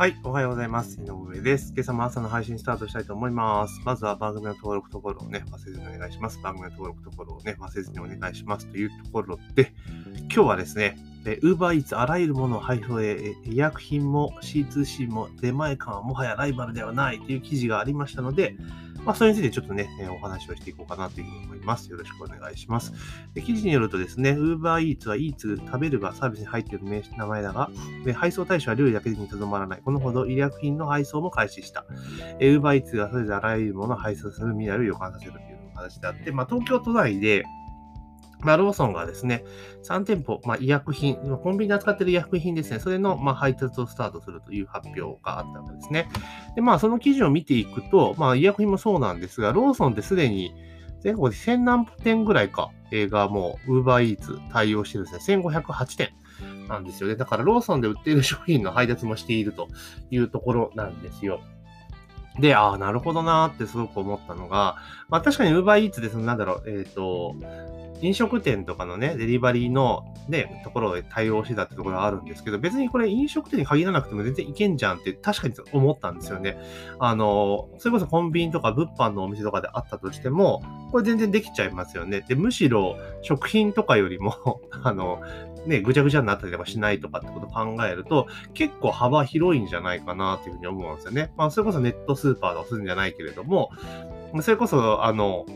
はい、おはようございます。井上です。今朝も朝の配信スタートしたいと思います。まずは番組の登録ところをね、忘れずにお願いします。番組の登録ところをね、忘れずにお願いします。というところで、今日はですね、ウーバーイーツあらゆるものを配布へ、医薬品も C2C も出前館はもはやライバルではないという記事がありましたので、まあ、それについてちょっとね、えお話をしていこうかなというふうに思います。よろしくお願いします。で記事によるとですね、Uber Eats は Eats 食べるがサービスに入っている名前だが、で配送対象は料理だけにとどまらない。このほど医薬品の配送も開始した。えー Uber Eats がそれぞれあらゆるものを配送する未来を予感させるという形であって、まあ、東京都内で、まあ、ローソンがですね、3店舗、まあ、医薬品、コンビニで扱っている医薬品ですね、それの、まあ、配達をスタートするという発表があったわけですね。で、まあ、その記事を見ていくと、まあ、医薬品もそうなんですが、ローソンってすでに全国で1000何店ぐらいか、えーがもう、Uber Eats 対応してるんですね。1508店なんですよね。だから、ローソンで売っている商品の配達もしているというところなんですよ。で、ああ、なるほどなーってすごく思ったのが、まあ確かに Uber Eats でそのなんだろう、えっ、と、飲食店とかのね、デリバリーのね、ところで対応してたってところがあるんですけど、別にこれ飲食店に限らなくても全然いけんじゃんって確かに思ったんですよね。あの、それこそコンビニとか物販のお店とかであったとしても、これ全然できちゃいますよね。で、むしろ食品とかよりも、あの、ね、ぐちゃぐちゃになったりとかしないとかってことを考えると、結構幅広いんじゃないかなっていうふうに思うんですよね。まあ、それこそネットスーパーとかするんじゃないけれども、それこそ、あの、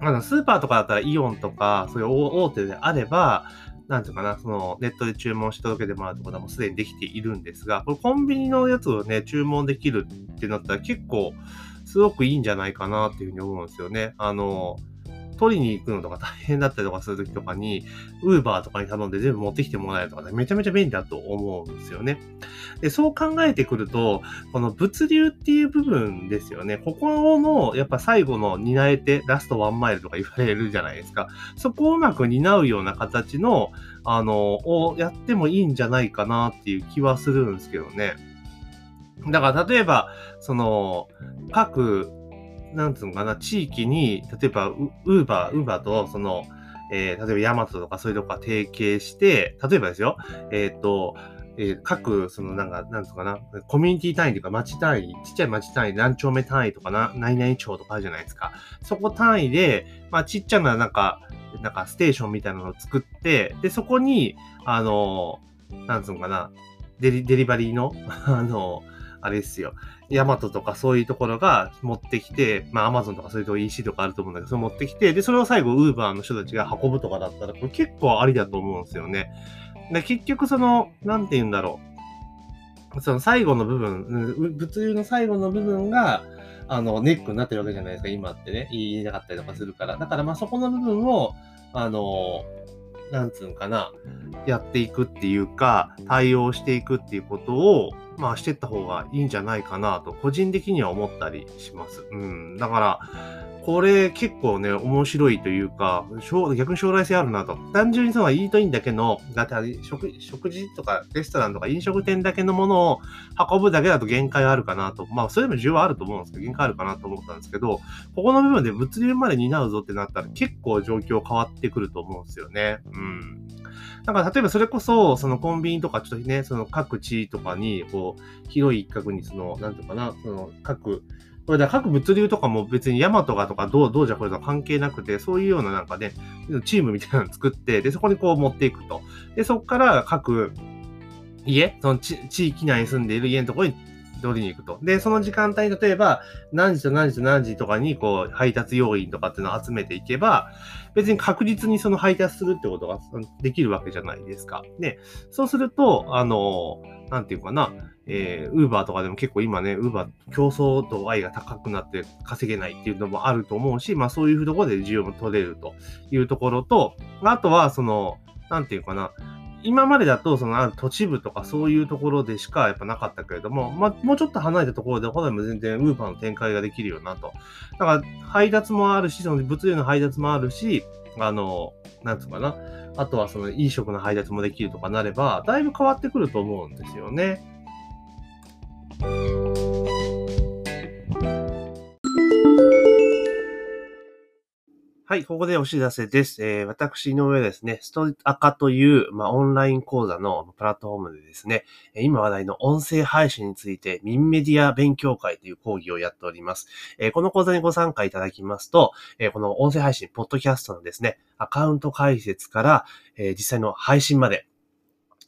あのスーパーとかだったらイオンとか、そういう大手であれば、なんていうかな、そのネットで注文して届けてもらうってことはもうすでにできているんですが、これコンビニのやつをね、注文できるってなったら結構すごくいいんじゃないかなっていうふうに思うんですよね。あの、取りに行くのとか大変だったりとかするときとかに、ウーバーとかに頼んで全部持ってきてもらえるとかね、めちゃめちゃ便利だと思うんですよね。で、そう考えてくると、この物流っていう部分ですよね。ここの、やっぱ最後の担えて、ラストワンマイルとか言われるじゃないですか。そこをうまく担うような形の、あの、をやってもいいんじゃないかなっていう気はするんですけどね。だから、例えば、その、各、なんつうのかな、地域に、例えば、ウーバー、ウーバーと、その、えー例えばヤマトとかそういうとこが提携して、例えばですよ、えっ、と、えー各、そのなんか、なんつうかな、コミュニティ単位というか町単位、ちっちゃい町単位、何丁目単位とかな、何々町とかあるじゃないですか。そこ単位で、まあちっちゃななんか、なんかステーションみたいなのを作って、で、そこに、あの、なんつうのかな、デリデリバリーの、あの、あれですよ。ヤマトとかそういうところが持ってきて、まあアマゾンとかそういうとこ EC とかあると思うんだけど、それ持ってきて、で、それを最後ウーバーの人たちが運ぶとかだったら、これ結構ありだと思うんですよね。で、結局その、なんて言うんだろう。その最後の部分、物流の最後の部分が、あの、ネックになってるわけじゃないですか、今ってね。言えなかったりとかするから。だからまあそこの部分を、あの、なんつうんかな、やっていくっていうか、対応していくっていうことを、まあしていった方がいいんじゃないかなと、個人的には思ったりします。うん。だから、これ結構ね、面白いというか、逆に将来性あるなと。単純にそのイートインだけの、だって食食事とかレストランとか飲食店だけのものを運ぶだけだと限界あるかなと。まあ、それでも需要はあると思うんですけど、限界あるかなと思ったんですけど、ここの部分で物流まで担うぞってなったら結構状況変わってくると思うんですよね。うん。だから例えばそれこそ、そのコンビニとかちょっとね、その各地とかに、こう、広い一角にその、なんていうかな、その各、これだ各物流とかも別にヤマトがとかどう、どうじゃこれとか関係なくて、そういうようななんかね、チームみたいなの作って、で、そこにこう持っていくと。で、そこから各家、その地地域内に住んでいる家のところに取りに行くと。で、その時間帯に、例えば、何時と何時と何時とかに、こう、配達要員とかっていうのを集めていけば、別に確実にその配達するってことができるわけじゃないですか。で、そうすると、あの、なんていうかな、えー、ウーバーとかでも結構今ね、ウーバー競争度合いが高くなって稼げないっていうのもあると思うし、まあそういうところで需要も取れるというところと、あとは、その、なんていうかな、今までだと、その、ある都市部とかそういうところでしかやっぱなかったけれども、まあ、もうちょっと離れたところで、他でも全然ウーバーの展開ができるようなと。だから、配達もあるし、その物流の配達もあるし、あの、なんつうかな。あとはその飲食の配達もできるとかなれば、だいぶ変わってくると思うんですよね。はい、ここでお知らせです。えー、私、の上ですね、ストアカという、まあ、オンライン講座のプラットフォームでですね、今話題の音声配信について、ミンメディア勉強会という講義をやっております。えーこの講座にご参加いただきますと、えーこの音声配信、ポッドキャストのですね、アカウント解説から、えー実際の配信まで、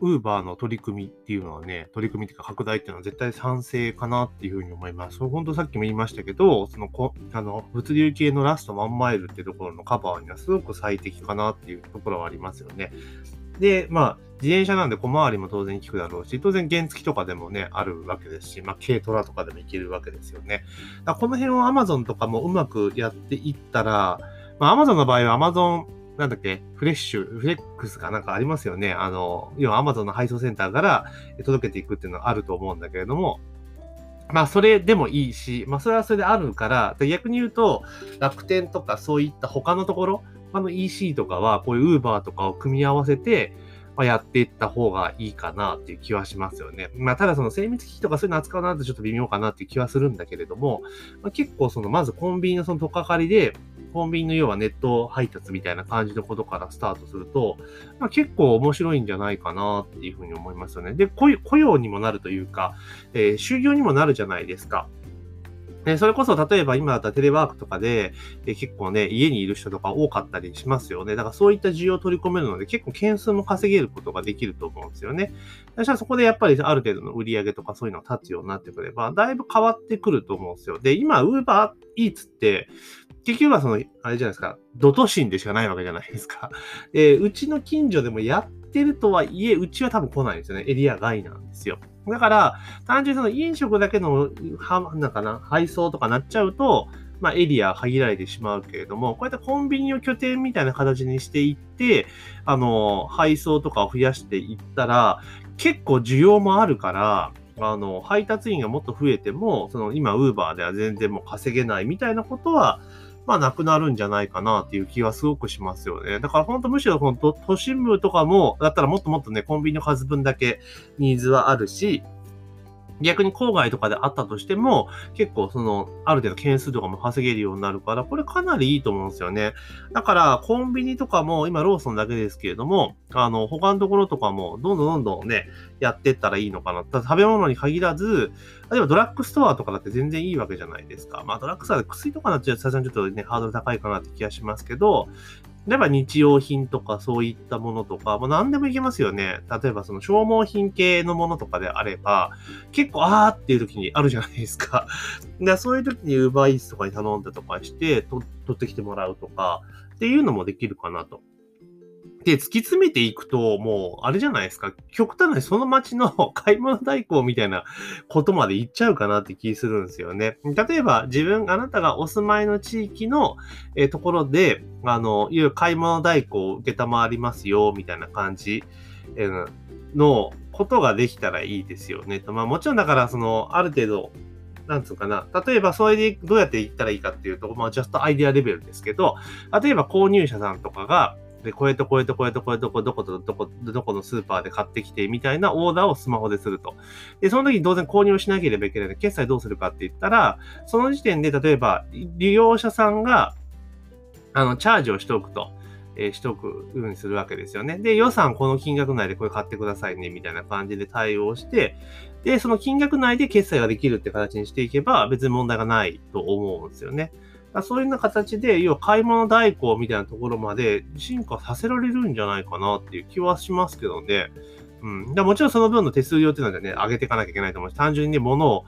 Uber の取り組みっていうのはね、取り組みっていうか拡大っていうのは絶対賛成かなっていうふうに思います。そう本当さっきも言いましたけど、そのこ、あの、物流系のラストワンマイルっていうところのカバーにはすごく最適かなっていうところはありますよね。で、まあ、自転車なんで小回りも当然効くだろうし、当然原付とかでもね、あるわけですし、まあ、軽トラとかでもいけるわけですよね。だこの辺を Amazon とかもうまくやっていったら、まあ、Amazon の場合は Amazon なんだっけ、フレッシュ、フレックスかなんかありますよね。あの、要は Amazon の配送センターから届けていくっていうのはあると思うんだけれども、まあ、それでもいいし、まあ、それはそれであるから、逆に言うと、楽天とかそういった他のところ、他の EC とかは、こういう Uber とかを組み合わせて、まあ、やっていった方がいいかなっていう気はしますよね。まあ、ただその精密機器とかそういうの扱うなとちょっと微妙かなっていう気はするんだけれども、まあ、結構その、まずコンビニのその取っかかりで、コンビニの要はネット配達みたいな感じのことからスタートすると、まあ、結構面白いんじゃないかなっていうふうに思いますよね。で、雇用にもなるというか、えー就業にもなるじゃないですか。でそれこそ、例えば今だったらテレワークとかで、え結構ね、家にいる人とか多かったりしますよね。だからそういった需要を取り込めるので、結構件数も稼げることができると思うんですよね。そしたらそこでやっぱりある程度の売り上げとかそういうのが立つようになってくれば、だいぶ変わってくると思うんですよ。で、今、ウーバーイーツって、結局はその、あれじゃないですか、ド都心でしかないわけじゃないですか。で、うちの近所でもやってるとはいえ、うちは多分来ないんですよね。エリア外なんですよ。だから、単純にその飲食だけの、は、なんかな、配送とかなっちゃうと、まあエリア限られてしまうけれども、こうやってコンビニを拠点みたいな形にしていって、あの、配送とかを増やしていったら、結構需要もあるから、あの、配達員がもっと増えても、その今、ウーバーでは全然もう稼げないみたいなことは、まあなくなるんじゃないかなっていう気はすごくしますよね。だから本当むしろ本当都心部とかも、だったらもっともっとね、コンビニの数分だけニーズはあるし、逆に郊外とかであったとしても、結構その、ある程度件数とかも稼げるようになるから、これかなりいいと思うんですよね。だから、コンビニとかも、今ローソンだけですけれども、あの、他のところとかも、どんどんどんどんね、やってったらいいのかな。ただ食べ物に限らず、例えばドラッグストアとかだって全然いいわけじゃないですか。まあドラッグストアで薬とかなっちゃうとさすがにちょっとね、ハードル高いかなって気がしますけど、例えば日用品とかそういったものとか、まあ何でもいけますよね。例えばその消耗品系のものとかであれば、結構あーっていう時にあるじゃないですか。でそういう時に Uber Eats とかに頼んだとかして、取ってきてもらうとか、っていうのもできるかなと。で、突き詰めていくと、もう、あれじゃないですか。極端にその街の 買い物代行みたいなことまで行っちゃうかなって気するんですよね。例えば、自分、あなたがお住まいの地域の、えところで、あの、いわゆる買い物代行を受けたまわりますよ、みたいな感じ、えーのことができたらいいですよね。とまあ、もちろんだから、その、ある程度、なんつうかな。例えば、それでどうやって行ったらいいかっていうと、まあ、ジャストアイデアレベルですけど、例えば購入者さんとかが、で、これとこれとこれとこれとこれどことどこ、どこのスーパーで買ってきてみたいなオーダーをスマホですると。で、その時に当然購入しなければいけないので、決済どうするかって言ったら、その時点で例えば利用者さんが、あの、チャージをしておくと。えーしておくようにするわけですよね。で、予算この金額内でこれ買ってくださいね、みたいな感じで対応して、で、その金額内で決済ができるって形にしていけば、別に問題がないと思うんですよね。そういうような形で、要は買い物代行みたいなところまで進化させられるんじゃないかなっていう気はしますけどね。うん。でもちろんその分の手数料っていうのはね、上げていかなきゃいけないと思うし、単純に、物を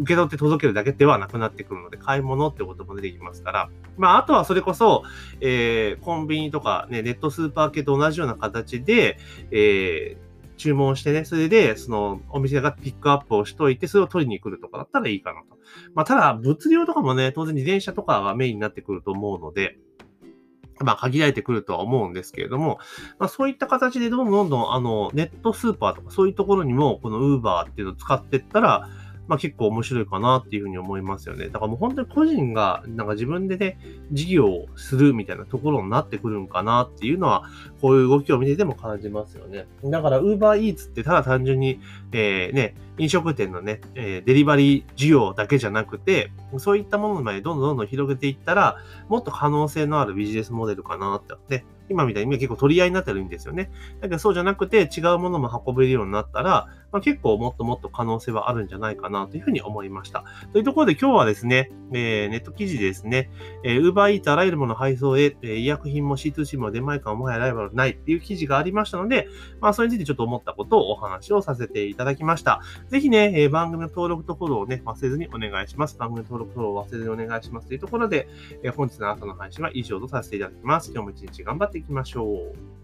受け取って届けるだけではなくなってくるので、買い物ってことも出てきますから。まあ、あとはそれこそ、えー、コンビニとかね、ネットスーパー系と同じような形で、えー、注文してね、それで、その、お店がピックアップをしといて、それを取りに来るとかだったらいいかなと。まあ、ただ、物流とかもね、当然自転車とかがメインになってくると思うので、まあ、限られてくるとは思うんですけれども、まあ、そういった形でどんどんどんどん、あの、ネットスーパーとかそういうところにも、このウーバーっていうのを使っていったら、まあ結構面白いかなっていうふうに思いますよね。だからもう本当に個人がなんか自分でね、事業をするみたいなところになってくるんかなっていうのは、こういう動きを見てても感じますよね。だから Uber Eats ってただ単純に、えー、ね、飲食店のね、え、デリバリー需要だけじゃなくて、そういったものまでどんどんどんどん広げていったら、もっと可能性のあるビジネスモデルかなって、ね、今みたいに結構取り合いになってるんですよね。だけどそうじゃなくて違うものも運べるようになったら、まあ、結構もっともっと可能性はあるんじゃないかなというふうに思いました。というところで今日はですね、えー、ネット記事ですね、えー、Uber Eats あらゆるもの配送へ、えー、医薬品も C2C も出前館もはやライバルないっていう記事がありましたので、まあそれについてちょっと思ったことをお話をさせていただきました。ぜひね、え、番組の登録とフォローをね、忘れずにお願いします。番組の登録フォローを忘れずにお願いしますというところで、え、本日の朝の配信は以上とさせていただきます。今日も一日頑張っていきましょう。